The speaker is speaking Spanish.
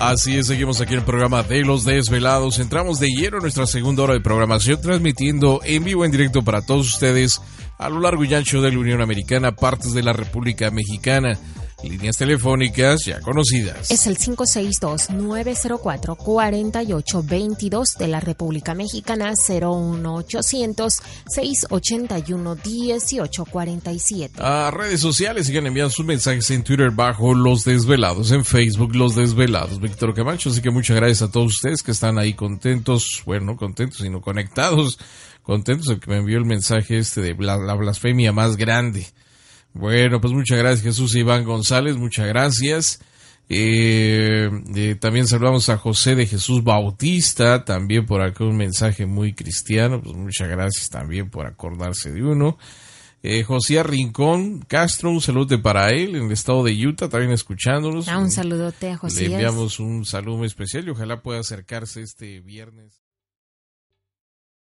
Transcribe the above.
Así es, seguimos aquí en el programa de Los Desvelados. Entramos de lleno en nuestra segunda hora de programación, transmitiendo en vivo, en directo para todos ustedes a lo largo y ancho de la Unión Americana, partes de la República Mexicana. Líneas telefónicas ya conocidas. Es el 562-904-4822 de la República Mexicana, 01800-681-1847. A redes sociales sigan enviando sus mensajes en Twitter bajo Los Desvelados, en Facebook Los Desvelados, Víctor Camacho. Así que muchas gracias a todos ustedes que están ahí contentos, bueno, no contentos, sino conectados, contentos el que me envió el mensaje este de la, la blasfemia más grande. Bueno, pues muchas gracias Jesús Iván González, muchas gracias. Eh, eh, también saludamos a José de Jesús Bautista, también por acá un mensaje muy cristiano, pues muchas gracias también por acordarse de uno. Eh, José Rincón Castro, un saludo para él en el estado de Utah, también escuchándonos. Ah, un saludote a José. Le enviamos un saludo muy especial y ojalá pueda acercarse este viernes.